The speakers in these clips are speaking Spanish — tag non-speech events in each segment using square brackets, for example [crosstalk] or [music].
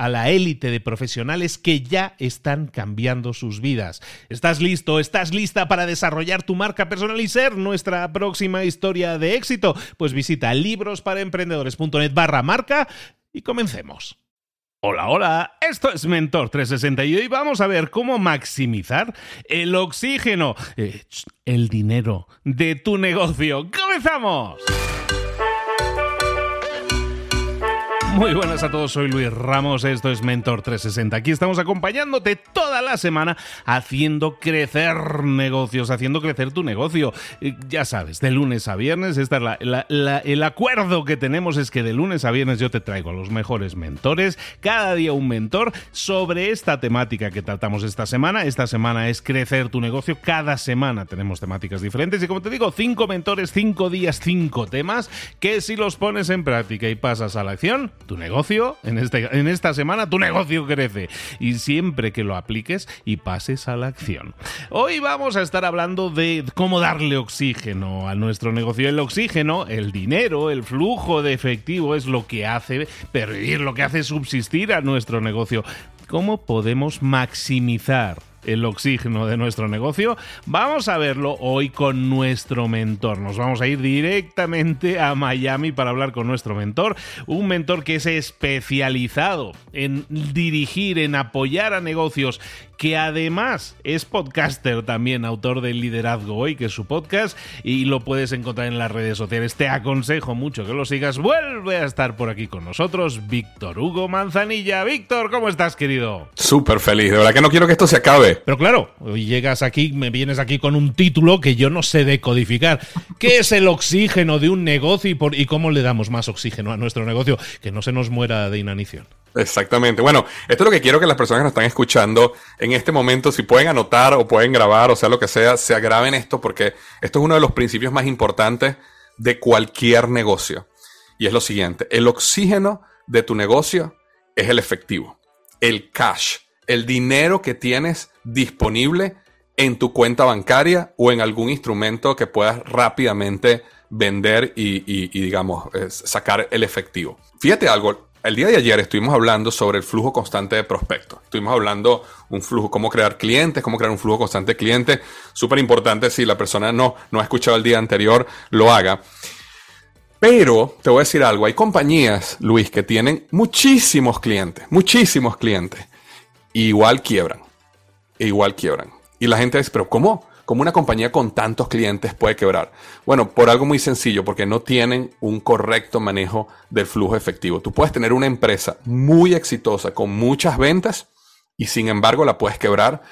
a la élite de profesionales que ya están cambiando sus vidas. ¿Estás listo? ¿Estás lista para desarrollar tu marca personal y ser nuestra próxima historia de éxito? Pues visita librosparaemprendedores.net barra marca y comencemos. Hola, hola, esto es Mentor 360 y hoy vamos a ver cómo maximizar el oxígeno, eh, el dinero de tu negocio. ¡Comenzamos! Muy buenas a todos, soy Luis Ramos, esto es Mentor 360. Aquí estamos acompañándote toda la semana haciendo crecer negocios, haciendo crecer tu negocio. Ya sabes, de lunes a viernes, esta es el acuerdo que tenemos es que de lunes a viernes yo te traigo a los mejores mentores, cada día un mentor sobre esta temática que tratamos esta semana. Esta semana es crecer tu negocio, cada semana tenemos temáticas diferentes y como te digo, cinco mentores, cinco días, cinco temas que si los pones en práctica y pasas a la acción, tu negocio, en, este, en esta semana tu negocio crece. Y siempre que lo apliques y pases a la acción. Hoy vamos a estar hablando de cómo darle oxígeno a nuestro negocio. El oxígeno, el dinero, el flujo de efectivo es lo que hace pervivir, lo que hace subsistir a nuestro negocio. ¿Cómo podemos maximizar el oxígeno de nuestro negocio, vamos a verlo hoy con nuestro mentor. Nos vamos a ir directamente a Miami para hablar con nuestro mentor, un mentor que es especializado en dirigir, en apoyar a negocios que además es podcaster también, autor del Liderazgo Hoy, que es su podcast, y lo puedes encontrar en las redes sociales. Te aconsejo mucho que lo sigas. Vuelve a estar por aquí con nosotros, Víctor Hugo Manzanilla. Víctor, ¿cómo estás, querido? Súper feliz, de verdad que no quiero que esto se acabe. Pero claro, hoy llegas aquí, me vienes aquí con un título que yo no sé decodificar. ¿Qué [laughs] es el oxígeno de un negocio y, por, y cómo le damos más oxígeno a nuestro negocio? Que no se nos muera de inanición. Exactamente. Bueno, esto es lo que quiero que las personas que nos están escuchando en este momento, si pueden anotar o pueden grabar, o sea, lo que sea, se agraven esto porque esto es uno de los principios más importantes de cualquier negocio. Y es lo siguiente, el oxígeno de tu negocio es el efectivo, el cash, el dinero que tienes disponible en tu cuenta bancaria o en algún instrumento que puedas rápidamente vender y, digamos, sacar el efectivo. Fíjate algo, el día de ayer estuvimos hablando sobre el flujo constante de prospectos. Estuvimos hablando un flujo, cómo crear clientes, cómo crear un flujo constante de clientes. Súper importante si la persona no, no ha escuchado el día anterior, lo haga. Pero te voy a decir algo, hay compañías, Luis, que tienen muchísimos clientes, muchísimos clientes. igual quiebran. Igual quiebran. Y la gente dice, pero ¿cómo? ¿Cómo una compañía con tantos clientes puede quebrar? Bueno, por algo muy sencillo, porque no tienen un correcto manejo del flujo efectivo. Tú puedes tener una empresa muy exitosa con muchas ventas y sin embargo la puedes quebrar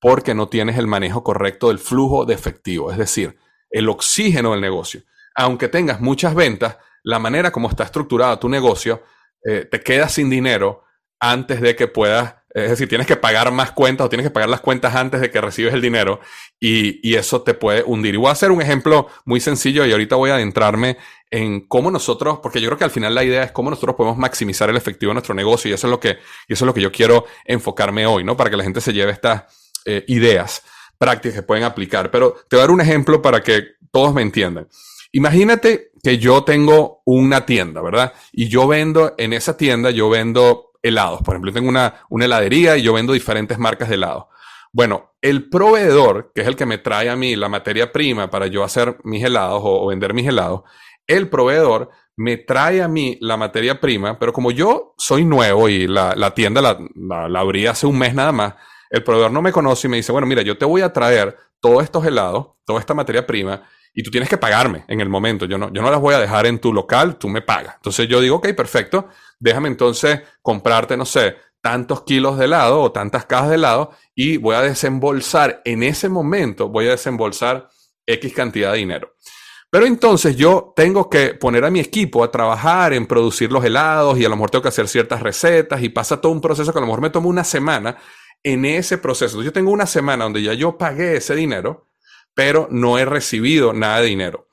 porque no tienes el manejo correcto del flujo de efectivo, es decir, el oxígeno del negocio. Aunque tengas muchas ventas, la manera como está estructurado tu negocio, eh, te quedas sin dinero antes de que puedas Es decir, tienes que pagar más cuentas o tienes que pagar las cuentas antes de que recibes el dinero y, eso te puede hundir. Y voy a hacer un ejemplo muy sencillo y ahorita voy a adentrarme en cómo nosotros, porque yo creo que al final la idea es cómo nosotros podemos maximizar el efectivo de nuestro negocio y eso es lo que, eso es lo que yo quiero enfocarme hoy, ¿no? Para que la gente se lleve estas eh, ideas prácticas que pueden aplicar. Pero te voy a dar un ejemplo para que todos me entiendan. Imagínate que yo tengo una tienda, ¿verdad? Y yo vendo en esa tienda, yo vendo helados. Por ejemplo, tengo una, una heladería y yo vendo diferentes marcas de helados. Bueno, el proveedor, que es el que me trae a mí la materia prima para yo hacer mis helados o, vender mis helados, el proveedor me trae a mí la materia prima, pero como yo soy nuevo y la, la tienda la, la, abrí hace un mes nada más, el proveedor no me conoce y me dice, bueno, mira, yo te voy a traer todos estos helados, toda esta materia prima, y tú tienes que pagarme en el momento. Yo no, yo no las voy a dejar en tu local, tú me pagas. Entonces yo digo, ok, perfecto, déjame entonces comprarte, no sé, tantos kilos de helado o tantas cajas de helado y voy a desembolsar en ese momento, voy a desembolsar X cantidad de dinero. Pero entonces yo tengo que poner a mi equipo a trabajar en producir los helados y a lo mejor tengo que hacer ciertas recetas y pasa todo un proceso que a lo mejor me toma una semana en ese proceso. Yo tengo una semana donde ya yo pagué ese dinero pero no he recibido nada de dinero.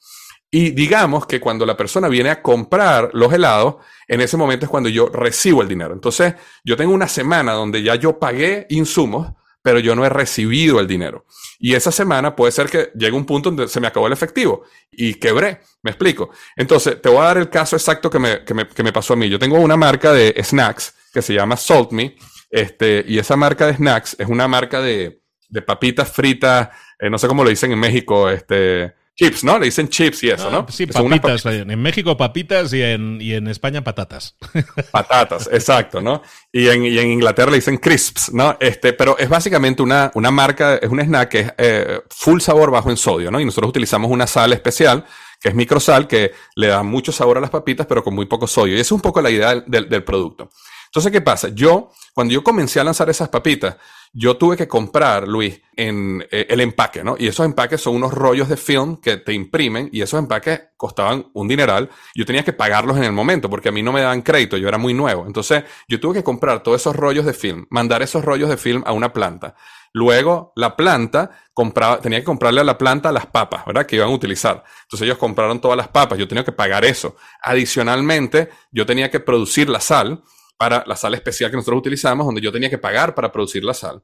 Y digamos que cuando la persona viene a comprar los helados, en ese momento es cuando yo recibo el dinero. Entonces, yo tengo una semana donde ya yo pagué insumos, pero yo no he recibido el dinero. Y esa semana puede ser que llegue un punto donde se me acabó el efectivo y quebré. Me explico. Entonces, te voy a dar el caso exacto que me, que me, que me pasó a mí. Yo tengo una marca de snacks que se llama Salt Me. Este, y esa marca de snacks es una marca de, de papitas fritas eh, no sé cómo lo dicen en México, este, chips, ¿no? Le dicen chips y eso, ¿no? Ah, sí, papitas. En México papitas y en, y en España patatas. [laughs] Patatas, exacto, ¿no? Y en, y en, Inglaterra le dicen crisps, ¿no? Este, pero es básicamente una, una marca, es un snack que es eh, full sabor bajo en sodio, ¿no? Y nosotros utilizamos una sal especial que es microsal, que le da mucho sabor a las papitas, pero con muy poco sodio. Y esa es un poco la idea del, del producto. Entonces, ¿qué pasa? Yo, cuando yo comencé a lanzar esas papitas, yo tuve que comprar, Luis, en eh, el empaque, ¿no? Y esos empaques son unos rollos de film que te imprimen y esos empaques costaban un dineral. Yo tenía que pagarlos en el momento porque a mí no me daban crédito, yo era muy nuevo. Entonces, yo tuve que comprar todos esos rollos de film, mandar esos rollos de film a una planta. Luego, la planta compraba, tenía que comprarle a la planta las papas, ¿verdad? Que iban a utilizar. Entonces, ellos compraron todas las papas, yo tenía que pagar eso. Adicionalmente, yo tenía que producir la sal para la sal especial que nosotros utilizamos, donde yo tenía que pagar para producir la sal.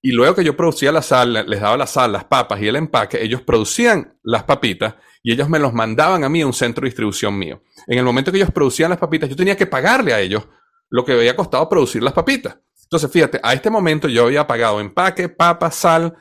Y luego que yo producía la sal, les daba la sal, las papas y el empaque, ellos producían las papitas y ellos me los mandaban a mí a un centro de distribución mío. En el momento que ellos producían las papitas, yo tenía que pagarle a ellos lo que había costado producir las papitas. Entonces, fíjate, a este momento yo había pagado empaque, papas, sal,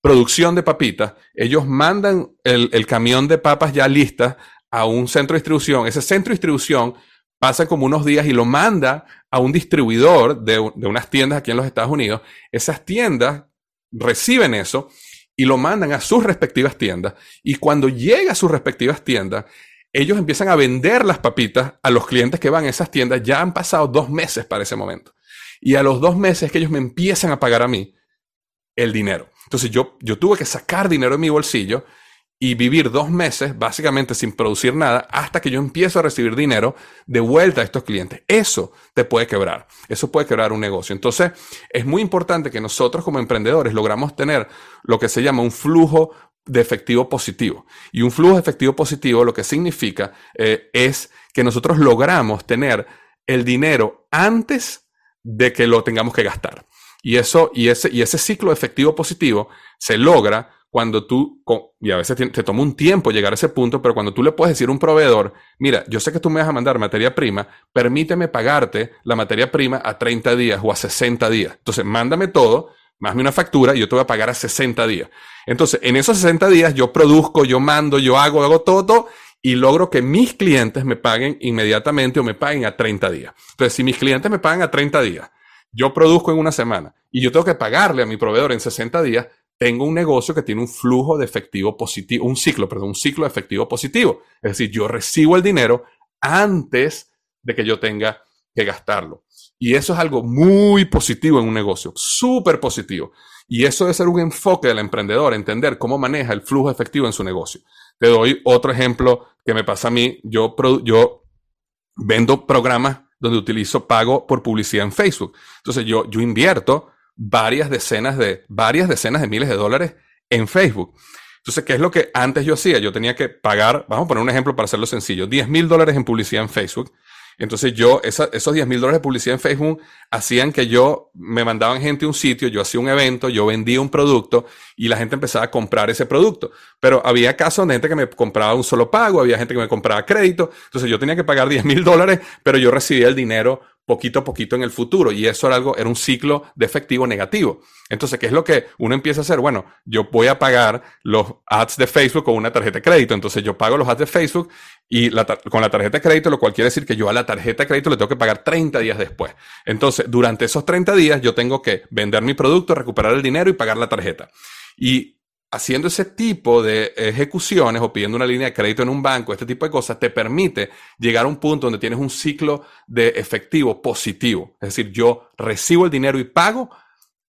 producción de papitas. Ellos mandan el, camión de papas ya listas a un centro de distribución. Ese centro de distribución pasa como unos días y lo manda a un distribuidor de, unas tiendas aquí en los Estados Unidos. Esas tiendas reciben eso y lo mandan a sus respectivas tiendas. Y cuando llega a sus respectivas tiendas, ellos empiezan a vender las papitas a los clientes que van a esas tiendas. Ya han pasado dos meses para ese momento. Y a los dos meses que ellos me empiezan a pagar a mí el dinero. Entonces yo, yo tuve que sacar dinero de mi bolsillo y vivir dos meses básicamente sin producir nada hasta que yo empiezo a recibir dinero de vuelta a estos clientes. Eso te puede quebrar. Eso puede quebrar un negocio. Entonces, es muy importante que nosotros como emprendedores logramos tener lo que se llama un flujo de efectivo positivo. Y un flujo de efectivo positivo lo que significa eh, es que nosotros logramos tener el dinero antes de que lo tengamos que gastar. Y eso, y ese, y ese ciclo de efectivo positivo se logra cuando tú, y a veces te, toma un tiempo llegar a ese punto, pero cuando tú le puedes decir a un proveedor, mira, yo sé que tú me vas a mandar materia prima, permíteme pagarte la materia prima a 30 días o a 60 días. Entonces, mándame todo, más una factura y yo te voy a pagar a 60 días. Entonces, en esos 60 días yo produzco, yo mando, yo hago, hago todo, y logro que mis clientes me paguen inmediatamente o me paguen a 30 días. Entonces, si mis clientes me pagan a 30 días, yo produzco en una semana y yo tengo que pagarle a mi proveedor en 60 días, tengo un negocio que tiene un flujo de efectivo positivo, un ciclo, perdón, un ciclo de efectivo positivo. Es decir, yo recibo el dinero antes de que yo tenga que gastarlo. Y eso es algo muy positivo en un negocio, súper positivo. Y eso debe ser un enfoque del emprendedor, entender cómo maneja el flujo efectivo en su negocio. Te doy otro ejemplo que me pasa a mí. Yo, yo vendo programas donde utilizo pago por publicidad en Facebook. Entonces yo, yo invierto varias decenas de, varias decenas de miles de dólares en Facebook. Entonces, ¿qué es lo que antes yo hacía? Yo tenía que pagar, vamos a poner un ejemplo para hacerlo sencillo, 10 mil dólares en publicidad en Facebook entonces yo, esos 10 mil dólares de publicidad en Facebook hacían que yo me mandaban gente a un sitio, yo hacía un evento, yo vendía un producto y la gente empezaba a comprar ese producto. Pero había casos de gente que me compraba un solo pago, había gente que me compraba crédito. Entonces yo tenía que pagar 10 mil dólares, pero yo recibía el dinero poquito a poquito en el futuro. Y eso era algo, era un ciclo de efectivo negativo. Entonces, ¿qué es lo que uno empieza a hacer? Bueno, yo voy a pagar los ads de Facebook con una tarjeta de crédito. Entonces, yo pago los ads de Facebook y con la tarjeta de crédito, lo cual quiere decir que yo a la tarjeta de crédito le tengo que pagar 30 días después. Entonces, durante esos 30 días, yo tengo que vender mi producto, recuperar el dinero y pagar la tarjeta. Y haciendo ese tipo de ejecuciones o pidiendo una línea de crédito en un banco, este tipo de cosas, te permite llegar a un punto donde tienes un ciclo de efectivo positivo. Es decir, yo recibo el dinero y pago,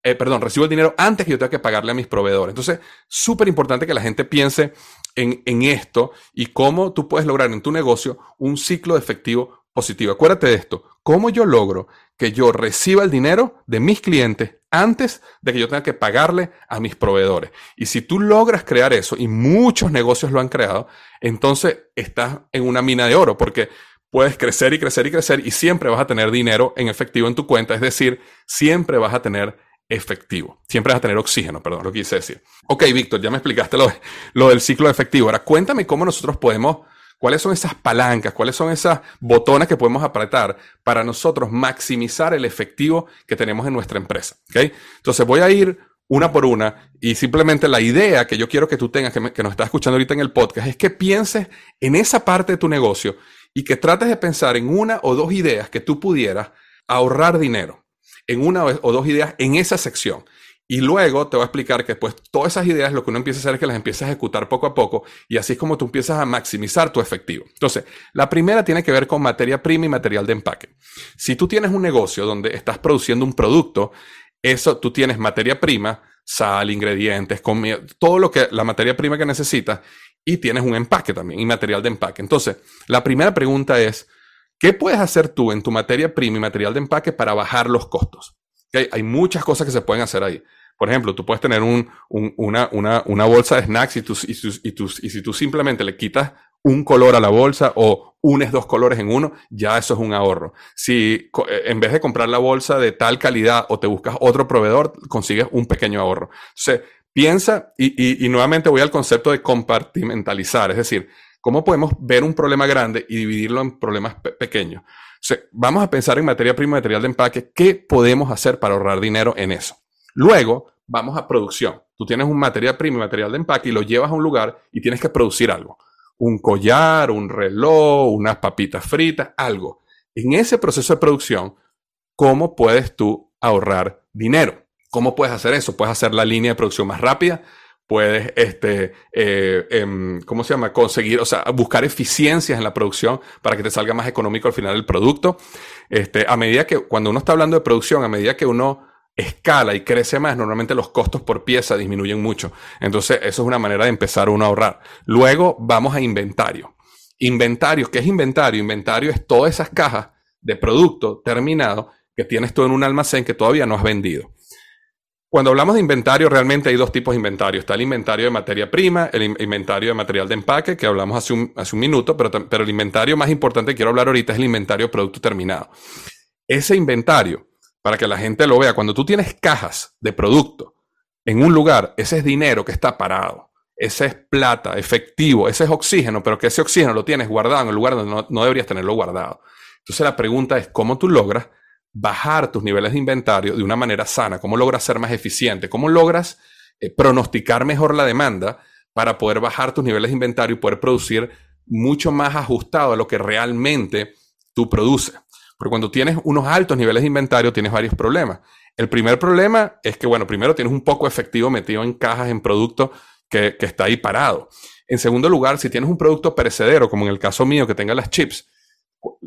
eh, perdón, recibo el dinero antes que yo tenga que pagarle a mis proveedores. Entonces, súper importante que la gente piense en, en esto y cómo tú puedes lograr en tu negocio un ciclo de efectivo positivo. Acuérdate de esto. ¿Cómo yo logro que yo reciba el dinero de mis clientes antes de que yo tenga que pagarle a mis proveedores. Y si tú logras crear eso, y muchos negocios lo han creado, entonces estás en una mina de oro, porque puedes crecer y crecer y crecer y siempre vas a tener dinero en efectivo en tu cuenta, es decir, siempre vas a tener efectivo, siempre vas a tener oxígeno, perdón, lo quise decir. Ok, Víctor, ya me explicaste lo, lo del ciclo efectivo. Ahora cuéntame cómo nosotros podemos ¿Cuáles son esas palancas? ¿Cuáles son esas botones que podemos apretar para nosotros maximizar el efectivo que tenemos en nuestra empresa? ¿Okay? Entonces voy a ir una por una y simplemente la idea que yo quiero que tú tengas, que, que nos estás escuchando ahorita en el podcast, es que pienses en esa parte de tu negocio y que trates de pensar en una o dos ideas que tú pudieras ahorrar dinero, en una o dos ideas en esa sección. Y luego te voy a explicar que pues todas esas ideas lo que uno empieza a hacer es que las empieza a ejecutar poco a poco y así es como tú empiezas a maximizar tu efectivo. Entonces, la primera tiene que ver con materia prima y material de empaque. Si tú tienes un negocio donde estás produciendo un producto, eso tú tienes materia prima, sal, ingredientes, comida, todo lo que la materia prima que necesitas y tienes un empaque también y material de empaque. Entonces, la primera pregunta es, ¿qué puedes hacer tú en tu materia prima y material de empaque para bajar los costos? Hay muchas cosas que se pueden hacer ahí. Por ejemplo, tú puedes tener un, una, una, una, bolsa de snacks y, y, y, y si tú simplemente le quitas un color a la bolsa o unes dos colores en uno, ya eso es un ahorro. Si eh, en vez de comprar la bolsa de tal calidad o te buscas otro proveedor, consigues un pequeño ahorro. Entonces, piensa y, y nuevamente voy al concepto de compartimentalizar, es decir, cómo podemos ver un problema grande y dividirlo en problemas pequeños. vamos a pensar en materia prima, material de empaque, ¿qué podemos hacer para ahorrar dinero en eso? Luego, vamos a producción. Tú tienes un material prima material de empaque y lo llevas a un lugar y tienes que producir algo. Un collar, un reloj, unas papitas fritas, algo. En ese proceso de producción, ¿cómo puedes tú ahorrar dinero? ¿Cómo puedes hacer eso? Puedes hacer la línea de producción más rápida, puedes, este, eh, em, ¿cómo se llama? Conseguir, o sea, buscar eficiencias en la producción para que te salga más económico al final el producto. Este, a medida que, cuando uno está hablando de producción, a medida que uno escala y crece más, normalmente los costos por pieza disminuyen mucho. Entonces, eso es una manera de empezar uno a ahorrar. Luego vamos a inventario. Inventario, ¿qué es inventario? Inventario es todas esas cajas de producto terminado que tienes tú en un almacén que todavía no has vendido. Cuando hablamos de inventario, realmente hay dos tipos de inventario. Está el inventario de materia prima, el inventario de material de empaque, que hablamos hace un, hace un minuto, pero, pero el inventario más importante que quiero hablar ahorita es el inventario de producto terminado. Ese inventario para que la gente lo vea. Cuando tú tienes cajas de producto en un lugar, ese es dinero que está parado. Ese es plata, efectivo, ese es oxígeno, pero que ese oxígeno lo tienes guardado en el lugar donde no, deberías tenerlo guardado. Entonces la pregunta es, ¿cómo tú logras bajar tus niveles de inventario de una manera sana? ¿Cómo logras ser más eficiente? ¿Cómo logras eh, pronosticar mejor la demanda para poder bajar tus niveles de inventario y poder producir mucho más ajustado a lo que realmente tú produces? Porque cuando tienes unos altos niveles de inventario, tienes varios problemas. El primer problema es que, bueno, primero tienes un poco efectivo metido en cajas, en producto que, que está ahí parado. En segundo lugar, si tienes un producto perecedero, como en el caso mío, que tenga las chips,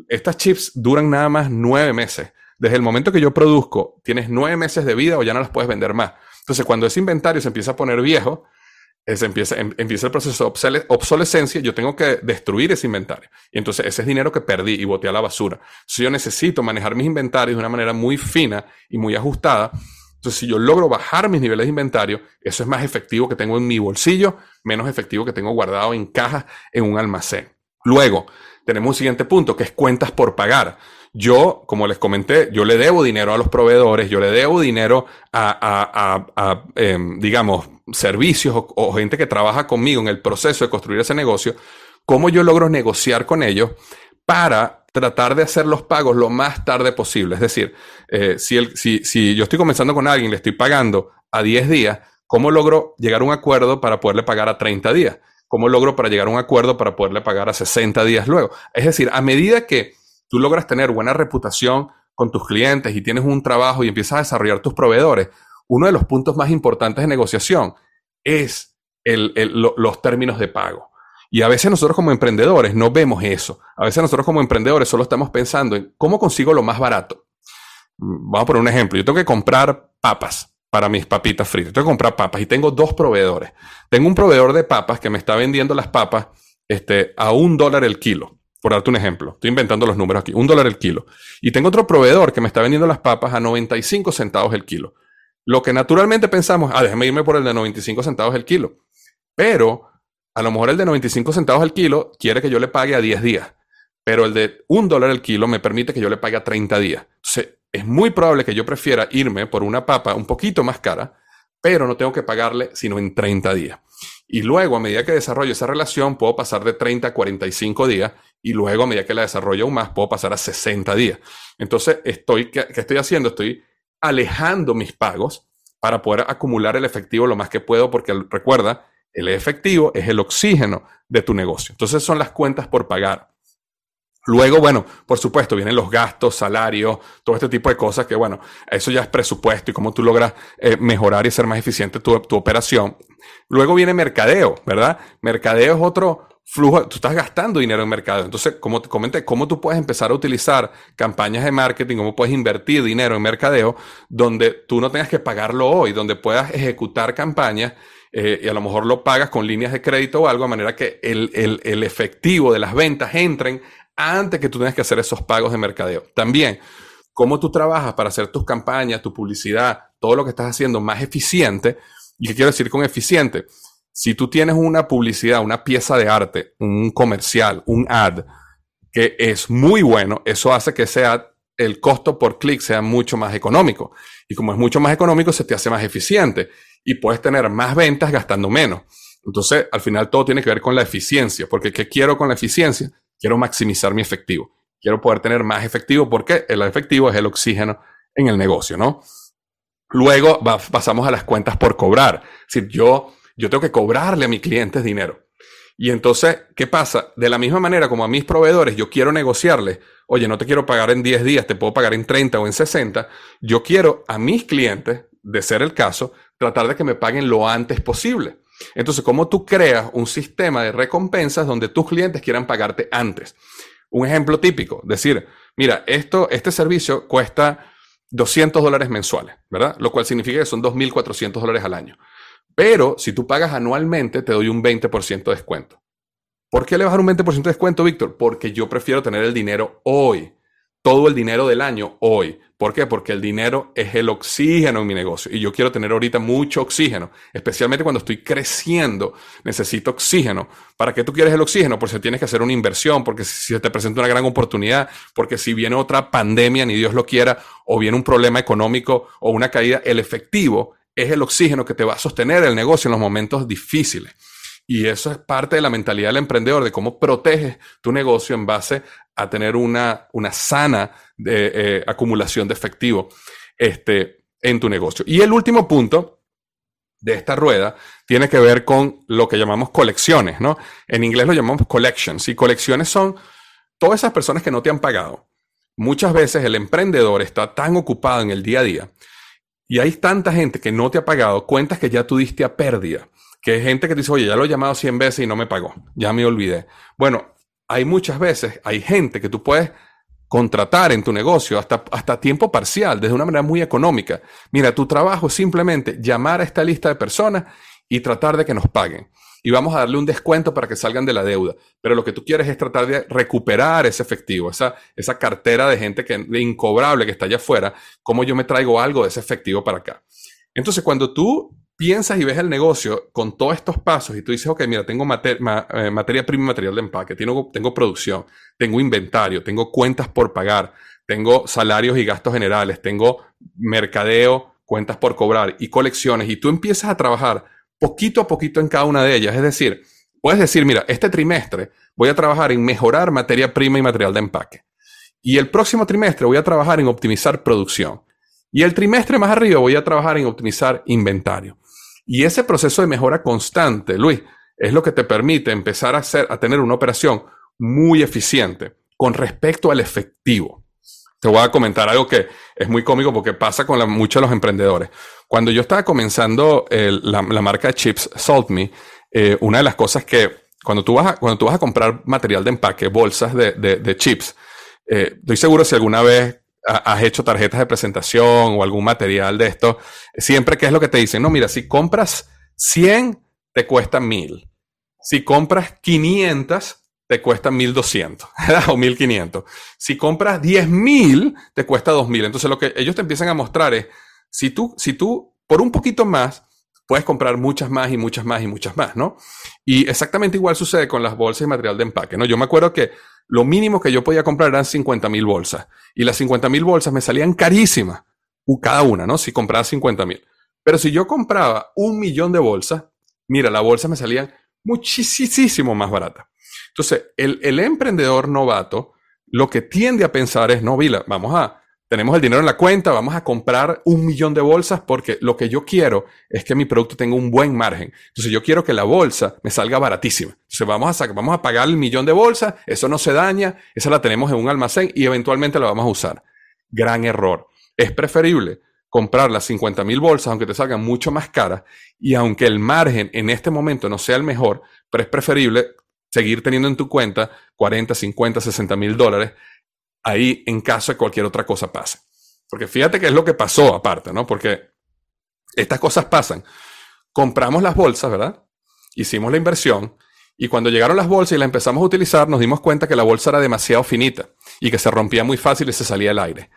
estas chips duran nada más nueve meses. Desde el momento que yo produzco, tienes nueve meses de vida o ya no las puedes vender más. Entonces, cuando ese inventario se empieza a poner viejo, es, empieza, em, empieza el proceso de obsolescencia, yo tengo que destruir ese inventario. Y entonces ese es dinero que perdí y boté a la basura. Si yo necesito manejar mis inventarios de una manera muy fina y muy ajustada, entonces si yo logro bajar mis niveles de inventario, eso es más efectivo que tengo en mi bolsillo, menos efectivo que tengo guardado en cajas en un almacén. Luego, tenemos un siguiente punto, que es cuentas por pagar. Yo, como les comenté, yo le debo dinero a los proveedores, yo le debo dinero a, em, digamos, servicios o, gente que trabaja conmigo en el proceso de construir ese negocio. ¿Cómo yo logro negociar con ellos para tratar de hacer los pagos lo más tarde posible? Es decir, eh, si, si, si yo estoy comenzando con alguien, le estoy pagando a 10 días, ¿cómo logro llegar a un acuerdo para poderle pagar a 30 días? ¿Cómo logro para llegar a un acuerdo para poderle pagar a 60 días luego? Es decir, a medida que tú logras tener buena reputación con tus clientes y tienes un trabajo y empiezas a desarrollar tus proveedores, uno de los puntos más importantes de negociación es los términos de pago. Y a veces nosotros como emprendedores no vemos eso. A veces nosotros como emprendedores solo estamos pensando en cómo consigo lo más barato. Vamos a poner un ejemplo. Yo tengo que comprar papas para mis papitas fritas. Tengo que comprar papas y tengo dos proveedores. Tengo un proveedor de papas que me está vendiendo las papas este, a un dólar el kilo por darte un ejemplo, estoy inventando los números aquí, un dólar el kilo. Y tengo otro proveedor que me está vendiendo las papas a 95 centavos el kilo. Lo que naturalmente pensamos, ah, déjame irme por el de 95 centavos el kilo. Pero a lo mejor el de 95 centavos el kilo quiere que yo le pague a 10 días. Pero el de un dólar el kilo me permite que yo le pague a 30 días. Entonces, es muy probable que yo prefiera irme por una papa un poquito más cara, pero no tengo que pagarle sino en 30 días. Y luego, a medida que desarrollo esa relación, puedo pasar de 30 a 45 días y luego, a medida que la desarrollo aún más, puedo pasar a 60 días. Entonces, estoy, ¿qué, estoy haciendo? Estoy alejando mis pagos para poder acumular el efectivo lo más que puedo, porque recuerda, el efectivo es el oxígeno de tu negocio. Entonces, son las cuentas por pagar. Luego, bueno, por supuesto, vienen los gastos, salarios, todo este tipo de cosas que, bueno, eso ya es presupuesto y cómo tú logras eh, mejorar y ser más eficiente tu, tu, operación. Luego viene mercadeo, ¿verdad? Mercadeo es otro flujo, tú estás gastando dinero en mercadeo. Entonces, como te comenté, cómo tú puedes empezar a utilizar campañas de marketing, cómo puedes invertir dinero en mercadeo, donde tú no tengas que pagarlo hoy, donde puedas ejecutar campañas eh, y a lo mejor lo pagas con líneas de crédito o algo, de manera que el, el, el efectivo de las ventas entren antes que tú tengas que hacer esos pagos de mercadeo. También, cómo tú trabajas para hacer tus campañas, tu publicidad, todo lo que estás haciendo más eficiente. ¿Y qué quiero decir con eficiente? Si tú tienes una publicidad, una pieza de arte, un comercial, un ad, que es muy bueno, eso hace que sea el costo por clic sea mucho más económico. Y como es mucho más económico, se te hace más eficiente y puedes tener más ventas gastando menos. Entonces, al final todo tiene que ver con la eficiencia, porque ¿qué quiero con la eficiencia? Quiero maximizar mi efectivo. Quiero poder tener más efectivo porque el efectivo es el oxígeno en el negocio, ¿no? Luego pasamos a las cuentas por cobrar. Decir, yo, yo tengo que cobrarle a mi cliente dinero. Y entonces, ¿qué pasa? De la misma manera como a mis proveedores, yo quiero negociarles, oye, no te quiero pagar en 10 días, te puedo pagar en 30 o en 60. Yo quiero a mis clientes, de ser el caso, tratar de que me paguen lo antes posible. Entonces, ¿cómo tú creas un sistema de recompensas donde tus clientes quieran pagarte antes? Un ejemplo típico, decir, mira, esto, este servicio cuesta 200 dólares mensuales, ¿verdad? Lo cual significa que son 2.400 dólares al año. Pero si tú pagas anualmente, te doy un 20% de descuento. ¿Por qué le vas a dar un 20% de descuento, Víctor? Porque yo prefiero tener el dinero hoy, todo el dinero del año hoy. ¿Por qué? Porque el dinero es el oxígeno en mi negocio y yo quiero tener ahorita mucho oxígeno, especialmente cuando estoy creciendo, necesito oxígeno. ¿Para qué tú quieres el oxígeno? Porque tienes que hacer una inversión, porque si te presenta una gran oportunidad, porque si viene otra pandemia, ni Dios lo quiera, o viene un problema económico o una caída, el efectivo es el oxígeno que te va a sostener el negocio en los momentos difíciles. Y eso es parte de la mentalidad del emprendedor, de cómo proteges tu negocio en base a tener una, una sana de, eh, acumulación de efectivo este, en tu negocio. Y el último punto de esta rueda tiene que ver con lo que llamamos colecciones, ¿no? En inglés lo llamamos collections. Y colecciones son todas esas personas que no te han pagado. Muchas veces el emprendedor está tan ocupado en el día a día y hay tanta gente que no te ha pagado cuentas que ya tú diste a pérdida, que hay gente que te dice, oye, ya lo he llamado 100 veces y no me pagó, ya me olvidé. Bueno, hay muchas veces, hay gente que tú puedes contratar en tu negocio hasta, hasta tiempo parcial, desde una manera muy económica. Mira, tu trabajo es simplemente llamar a esta lista de personas y tratar de que nos paguen. Y vamos a darle un descuento para que salgan de la deuda. Pero lo que tú quieres es tratar de recuperar ese efectivo, esa, esa cartera de gente que, de incobrable que está allá afuera. ¿Cómo yo me traigo algo de ese efectivo para acá? Entonces, cuando tú piensas y ves el negocio con todos estos pasos y tú dices, ok, mira, tengo eh, materia prima y material de empaque, tengo, tengo producción, tengo inventario, tengo cuentas por pagar, tengo salarios y gastos generales, tengo mercadeo, cuentas por cobrar y colecciones, y tú empiezas a trabajar poquito a poquito en cada una de ellas. Es decir, puedes decir, mira, este trimestre voy a trabajar en mejorar materia prima y material de empaque. Y el próximo trimestre voy a trabajar en optimizar producción. Y el trimestre más arriba voy a trabajar en optimizar inventario. Y ese proceso de mejora constante, Luis, es lo que te permite empezar a, hacer, a tener una operación muy eficiente con respecto al efectivo. Te voy a comentar algo que es muy cómico porque pasa con muchos de los emprendedores. Cuando yo estaba comenzando la, marca de chips Salt Me, eh, una de las cosas que cuando tú vas a, cuando tú vas a comprar material de empaque, bolsas de, chips, eh, estoy seguro si alguna vez has hecho tarjetas de presentación o algún material de esto, siempre que es lo que te dicen, no, mira, si compras 100, te cuesta 1000. Si compras 500, te cuesta 1200 [laughs] o 1500. Si compras 10000, te cuesta 2000. Entonces lo que ellos te empiezan a mostrar es, si tú, si tú por un poquito más, puedes comprar muchas más y muchas más y muchas más, ¿no? Y exactamente igual sucede con las bolsas y material de empaque, ¿no? Yo me acuerdo que lo mínimo que yo podía comprar eran 50 mil bolsas. Y las 50 mil bolsas me salían carísimas, cada una, ¿no? Si compraba 50 mil. Pero si yo compraba un millón de bolsas, mira, la bolsa me salía muchísimo más barata. Entonces, el, el emprendedor novato lo que tiende a pensar es, no, Vila, vamos a, tenemos el dinero en la cuenta, vamos a comprar un millón de bolsas porque lo que yo quiero es que mi producto tenga un buen margen. Entonces yo quiero que la bolsa me salga baratísima. Entonces vamos a, vamos a pagar el millón de bolsas, eso no se daña, esa la tenemos en un almacén y eventualmente la vamos a usar. Gran error. Es preferible comprar las 50 mil bolsas, aunque te salgan mucho más caras, y aunque el margen en este momento no sea el mejor, pero es preferible seguir teniendo en tu cuenta 40, 50, 60 mil dólares ahí en caso de cualquier otra cosa pase. Porque fíjate qué es lo que pasó aparte, ¿no? Porque estas cosas pasan. Compramos las bolsas, ¿verdad? Hicimos la inversión y cuando llegaron las bolsas y las empezamos a utilizar, nos dimos cuenta que la bolsa era demasiado finita y que se rompía muy fácil y se salía el aire.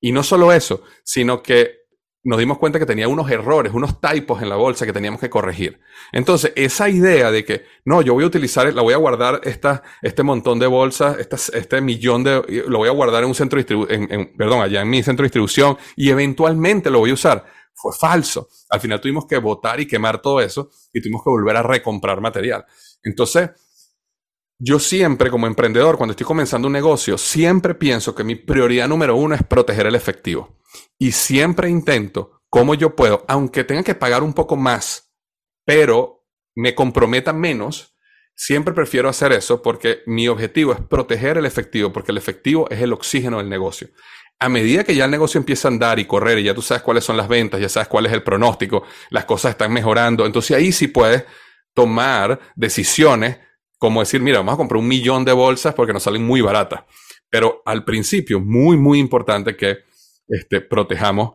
Y no solo eso, sino que nos dimos cuenta que tenía unos errores, unos typos en la bolsa que teníamos que corregir. Entonces, esa idea de que, no, yo voy a utilizar, la voy a guardar esta, este montón de bolsas, este millón de, lo voy a guardar en un centro de distribución, perdón, allá en mi centro de distribución y eventualmente lo voy a usar. Fue falso. Al final tuvimos que botar y quemar todo eso y tuvimos que volver a recomprar material. Entonces, yo siempre como emprendedor, cuando estoy comenzando un negocio, siempre pienso que mi prioridad número uno es proteger el efectivo. Y siempre intento cómo yo puedo, aunque tenga que pagar un poco más, pero me comprometa menos, siempre prefiero hacer eso porque mi objetivo es proteger el efectivo, porque el efectivo es el oxígeno del negocio. A medida que ya el negocio empieza a andar y correr y ya tú sabes cuáles son las ventas, ya sabes cuál es el pronóstico, las cosas están mejorando, entonces ahí sí puedes tomar decisiones como decir, mira, vamos a comprar un millón de bolsas porque nos salen muy baratas. Pero al principio, muy, muy importante que este, protejamos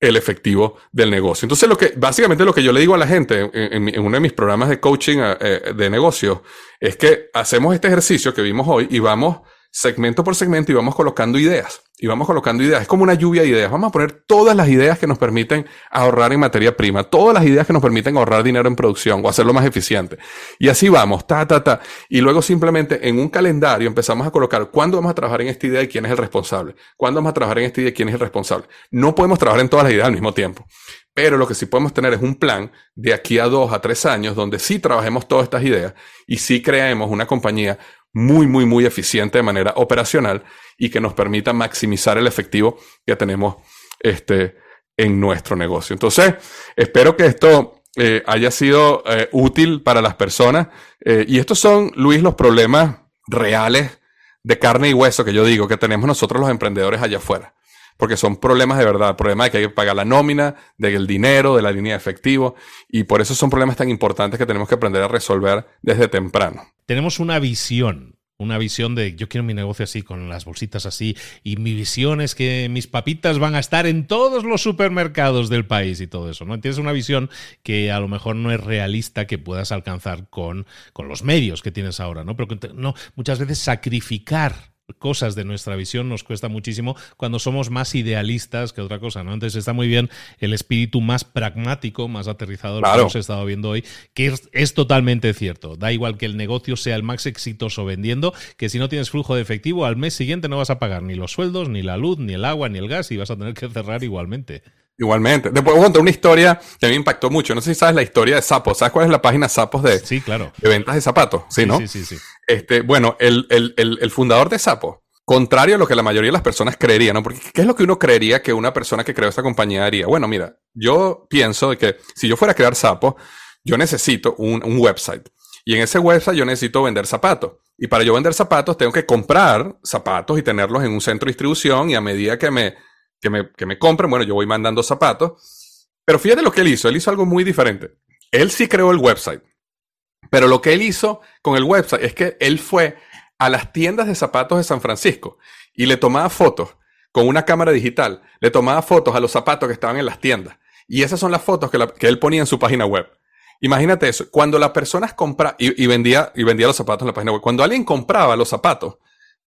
el efectivo del negocio. Entonces, lo que, básicamente lo que yo le digo a la gente en, uno de mis programas de coaching eh, de negocios es que hacemos este ejercicio que vimos hoy y vamos segmento por segmento y vamos colocando ideas. Y vamos colocando ideas. Es como una lluvia de ideas. Vamos a poner todas las ideas que nos permiten ahorrar en materia prima, todas las ideas que nos permiten ahorrar dinero en producción o hacerlo más eficiente. Y así vamos, ta, ta, ta. Y luego simplemente en un calendario empezamos a colocar cuándo vamos a trabajar en esta idea y quién es el responsable. Cuándo vamos a trabajar en esta idea y quién es el responsable. No podemos trabajar en todas las ideas al mismo tiempo. Pero lo que sí podemos tener es un plan de aquí a dos a tres años donde sí trabajemos todas estas ideas y sí creemos una compañía muy, muy, muy eficiente de manera operacional y que nos permita maximizar el efectivo que tenemos este, en nuestro negocio. Entonces, espero que esto eh, haya sido eh, útil para las personas. Eh, y estos son, Luis, los problemas reales de carne y hueso que yo digo que tenemos nosotros los emprendedores allá afuera. Porque son problemas de verdad, problemas de que hay que pagar la nómina, del dinero, de la línea de efectivo. Y por eso son problemas tan importantes que tenemos que aprender a resolver desde temprano tenemos una visión, una visión de yo quiero mi negocio así, con las bolsitas así, y mi visión es que mis papitas van a estar en todos los supermercados del país y todo eso, ¿no? Tienes una visión que a lo mejor no es realista que puedas alcanzar con, con los medios que tienes ahora, ¿no? Pero no, muchas veces sacrificar cosas de nuestra visión nos cuesta muchísimo cuando somos más idealistas que otra cosa, ¿no? Entonces está muy bien el espíritu más pragmático, más aterrizado que hemos estado viendo hoy, que es, totalmente cierto. Da igual que el negocio sea el más exitoso vendiendo, que si no tienes flujo de efectivo, al mes siguiente no vas a pagar ni los sueldos, ni la luz, ni el agua, ni el gas y vas a tener que cerrar igualmente. Igualmente. Después voy a contar una historia que a mí me impactó mucho. No sé si sabes la historia de Sapos. ¿Sabes cuál es la página Sapos de, sí, claro. de ventas de zapatos? Sí, ¿no? Sí, sí, sí. Este, bueno, el, fundador de Sapos, contrario a lo que la mayoría de las personas creerían, ¿no? Porque ¿qué es lo que uno creería que una persona que creó esta compañía haría? Bueno, mira, yo pienso que si yo fuera a crear Sapos, yo necesito un, un website. Y en ese website yo necesito vender zapatos. Y para yo vender zapatos tengo que comprar zapatos y tenerlos en un centro de distribución y a medida que me que me, que me compren, bueno, yo voy mandando zapatos. Pero fíjate lo que él hizo, él hizo algo muy diferente. Él sí creó el website, pero lo que él hizo con el website es que él fue a las tiendas de zapatos de San Francisco y le tomaba fotos con una cámara digital, le tomaba fotos a los zapatos que estaban en las tiendas. Y esas son las fotos que, él ponía en su página web. Imagínate eso, cuando las personas compraban y, vendía, y vendía los zapatos en la página web, cuando alguien compraba los zapatos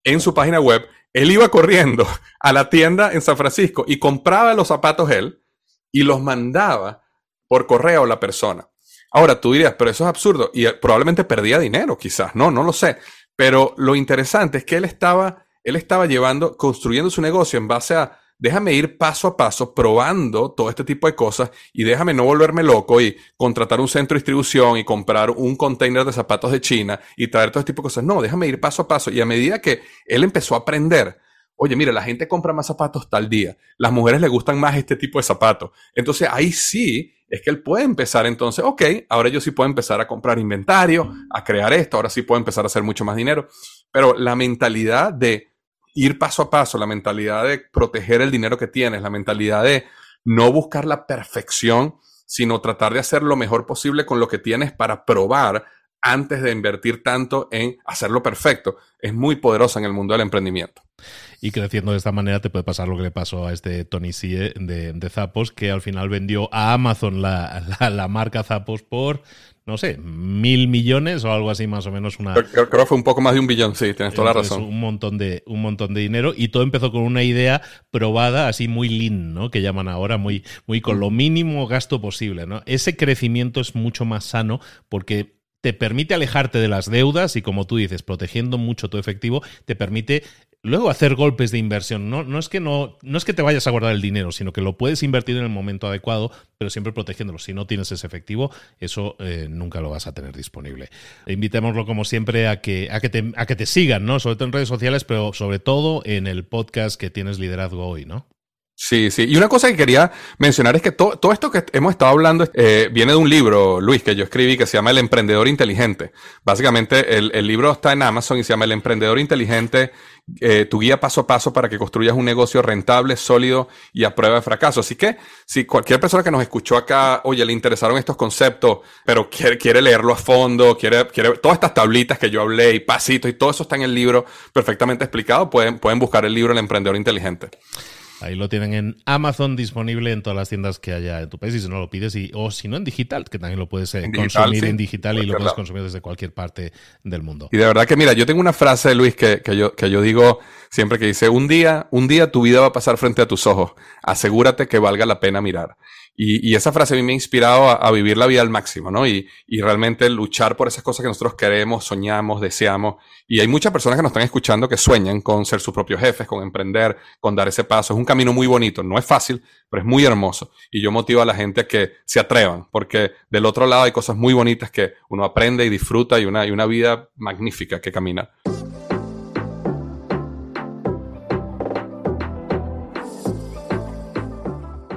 en su página web, él iba corriendo a la tienda en San Francisco y compraba los zapatos él y los mandaba por correo a la persona. Ahora tú dirías, pero eso es absurdo y probablemente perdía dinero, quizás, no, no lo sé. Pero lo interesante es que él estaba, él estaba llevando, construyendo su negocio en base a déjame ir paso a paso probando todo este tipo de cosas y déjame no volverme loco y contratar un centro de distribución y comprar un container de zapatos de China y traer todo este tipo de cosas. No, déjame ir paso a paso. Y a medida que él empezó a aprender, oye, mira, la gente compra más zapatos tal día, las mujeres le gustan más este tipo de zapatos. Entonces ahí sí es que él puede empezar entonces, ok, ahora yo sí puedo empezar a comprar inventario, a crear esto, ahora sí puedo empezar a hacer mucho más dinero. Pero la mentalidad de ir paso a paso, la mentalidad de proteger el dinero que tienes, la mentalidad de no buscar la perfección, sino tratar de hacer lo mejor posible con lo que tienes para probar antes de invertir tanto en hacerlo perfecto, es muy poderosa en el mundo del emprendimiento. Y creciendo de esta manera te puede pasar lo que le pasó a este Tony Sie de, de Zappos, que al final vendió a Amazon la, la marca Zappos por no sé, mil millones o algo así más o menos. Una, creo, que fue un poco más de un billón, sí, tienes toda la razón. Un montón, de, un montón de dinero y todo empezó con una idea probada así muy lean, ¿no? Que llaman ahora, muy, muy con lo mínimo gasto posible, ¿no? Ese crecimiento es mucho más sano porque te permite alejarte de las deudas y como tú dices, protegiendo mucho tu efectivo, te permite luego hacer golpes de inversión. No, no, es que no, no es que te vayas a guardar el dinero, sino que lo puedes invertir en el momento adecuado, pero siempre protegiéndolo. Si no tienes ese efectivo, eso eh, nunca lo vas a tener disponible. Invitémoslo, como siempre, a que, a que, te, a que te sigan, ¿no? Sobre todo en redes sociales, pero sobre todo en el podcast que tienes liderazgo hoy, ¿no? Sí, sí. Y una cosa que quería mencionar es que todo esto que hemos estado hablando eh, viene de un libro, Luis, que yo escribí que se llama El Emprendedor Inteligente. Básicamente, el, el libro está en Amazon y se llama El Emprendedor Inteligente, eh, tu guía paso a paso para que construyas un negocio rentable, sólido y a prueba de fracaso. Así que, si cualquier persona que nos escuchó acá, oye, le interesaron estos conceptos, pero quiere, quiere leerlo a fondo, quiere, quiere todas estas tablitas que yo hablé y pasitos y todo eso está en el libro perfectamente explicado, pueden, pueden buscar el libro El Emprendedor Inteligente. Ahí lo tienen en Amazon disponible en todas las tiendas que haya en tu país y si no lo pides, y, o si no en digital, que también lo puedes eh, consumir en digital y lo puedes consumir desde cualquier parte del mundo. Y de verdad que mira, yo tengo una frase, Luis, que, que, yo, que yo digo siempre que dice, un día, un día tu vida va a pasar frente a tus ojos, asegúrate que valga la pena mirar. Y, esa frase a mí me ha inspirado a, vivir la vida al máximo, ¿no? Y, realmente luchar por esas cosas que nosotros queremos, soñamos, deseamos. Y hay muchas personas que nos están escuchando que sueñan con ser sus propios jefes, con emprender, con dar ese paso. Es un camino muy bonito, no es fácil, pero es muy hermoso. Y yo motivo a la gente a que se atrevan, porque del otro lado hay cosas muy bonitas que uno aprende y disfruta y una, y una vida magnífica que camina.